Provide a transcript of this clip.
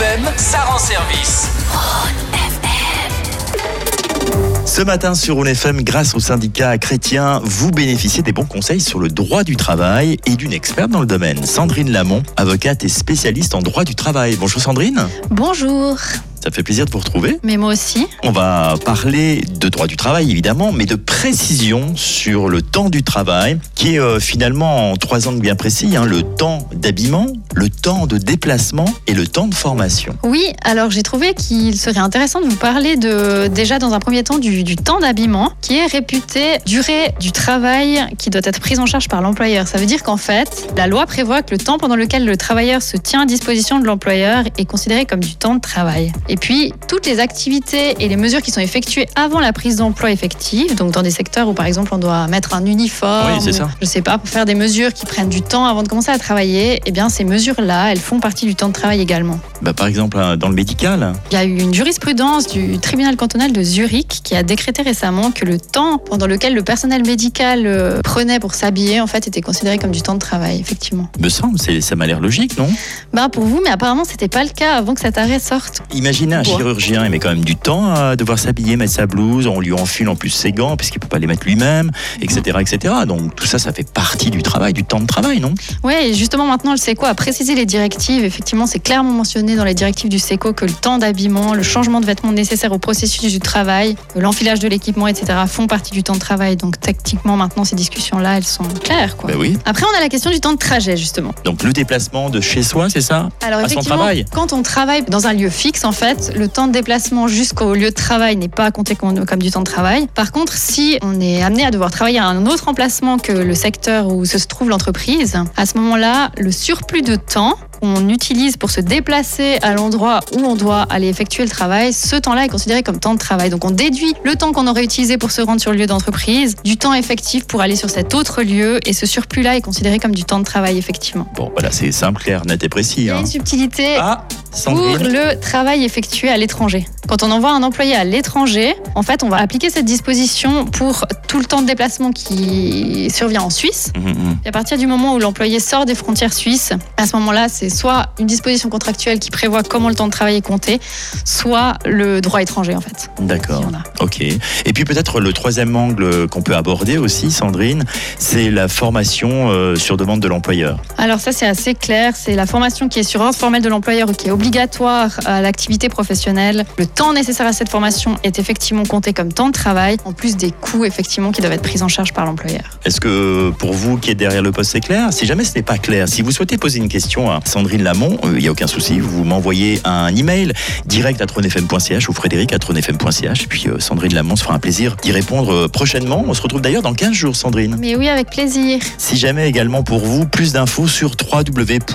FM, ça rend service. Ce matin sur ONFM, grâce au syndicat chrétien, vous bénéficiez des bons conseils sur le droit du travail et d'une experte dans le domaine, Sandrine Lamont, avocate et spécialiste en droit du travail. Bonjour Sandrine. Bonjour. Ça fait plaisir de vous retrouver. Mais moi aussi. On va parler de droit du travail évidemment, mais de précision sur le temps du travail, qui est euh, finalement en trois angles bien précis, hein, le temps d'habillement, le temps de déplacement et le temps de formation. Oui, alors j'ai trouvé qu'il serait intéressant de vous parler de déjà dans un premier temps du, du temps d'habillement, qui est réputé durée du travail qui doit être prise en charge par l'employeur. Ça veut dire qu'en fait, la loi prévoit que le temps pendant lequel le travailleur se tient à disposition de l'employeur est considéré comme du temps de travail. Et puis, toutes les activités et les mesures qui sont effectuées avant la prise d'emploi effective, donc dans des secteurs où par exemple on doit mettre un uniforme, Oui, ça. je sais pas, pour faire des mesures qui prennent du temps avant de commencer à travailler, eh bien ces mesures-là, elles font partie du temps de travail également. Bah, par exemple, dans le médical, Il y a eu une jurisprudence du tribunal cantonal de Zurich qui a décrété récemment que le temps pendant lequel le personnel médical euh, prenait pour s'habiller, en fait, était considéré comme du temps de travail, effectivement. me semble, ça m'a l'air logique, non? Bah pour vous, mais apparemment c'était pas le cas avant que cet arrêt sorte. Imaginez un chirurgien, il met quand même du temps à devoir s'habiller, mettre sa blouse, on lui enfile en plus ses gants parce qu'il peut pas les mettre lui-même, etc., etc. Donc tout ça, ça fait partie du travail, du temps de travail, non? Et justement maintenant le SECO a précisé les directives. Effectivement, c'est clairement mentionné dans les directives du SECO que le temps d'habillement, le changement de vêtements nécessaires au processus du travail, l'enfilage de l'équipement, etc. font partie du temps de travail. Donc tactiquement maintenant ces discussions-là, elles sont claires. Quoi. Ben oui. Après, on a la question du temps de trajet justement. Donc le déplacement de chez soi, c'est ça? Alors À son effectivement, travail? quand on travaille dans un lieu fixe, en fait, le temps de déplacement jusqu'au lieu de travail n'est pas compté comme, comme du temps de travail. Par contre, si on est amené à devoir travailler à un autre emplacement que le secteur où se trouve l'entreprise, à ce moment-là, le surplus de temps qu'on utilise pour se déplacer à l'endroit où on doit aller effectuer le travail, ce temps-là est considéré comme temps de travail. Donc on déduit le temps qu'on aurait utilisé pour se rendre sur le lieu d'entreprise du temps effectif pour aller sur cet autre lieu et ce surplus-là est considéré comme du temps de travail effectivement. Bon, voilà, c'est simple, clair, net et précis. Il y a hein. une subtilité Ah, pour le travail effectué à l'étranger. Quand on envoie un employé à l'étranger, en fait, on va appliquer cette disposition pour tout le temps de déplacement qui survient en Suisse. Hum, hum. Et à partir du moment où l'employé sort des frontières suisses, à ce moment-là, c'est soit une disposition contractuelle qui prévoit comment le temps de travail est compté, soit le droit étranger, en fait. D'accord. Ok. Et puis peut-être le troisième angle qu'on peut aborder aussi, Sandrine, c'est la formation euh, sur demande de l'employeur. Alors ça, c'est assez clair. C'est la formation qui est sur ordre formel de l'employeur ou qui est obligatoire à l'activité professionnelle. Le temps nécessaire à cette formation est effectivement compté comme temps de travail, en plus des coûts effectivement qui doivent être pris en charge par l'employeur. Est-ce que pour vous qui êtes derrière le poste, c'est clair? Si jamais ce n'est pas clair, si vous souhaitez poser une question à Sandrine Lamont, euh, il n'y a aucun souci, vous m'envoyez un email direct à tronefm.ch ou frédéric à tronefm.ch. Et puis euh, Sandrine Lamont se fera un plaisir d'y répondre euh, prochainement. On se retrouve d'ailleurs dans 15 jours, Sandrine. Mais oui, avec plaisir. Si jamais également pour vous, plus d'infos sur www.sciv.ch.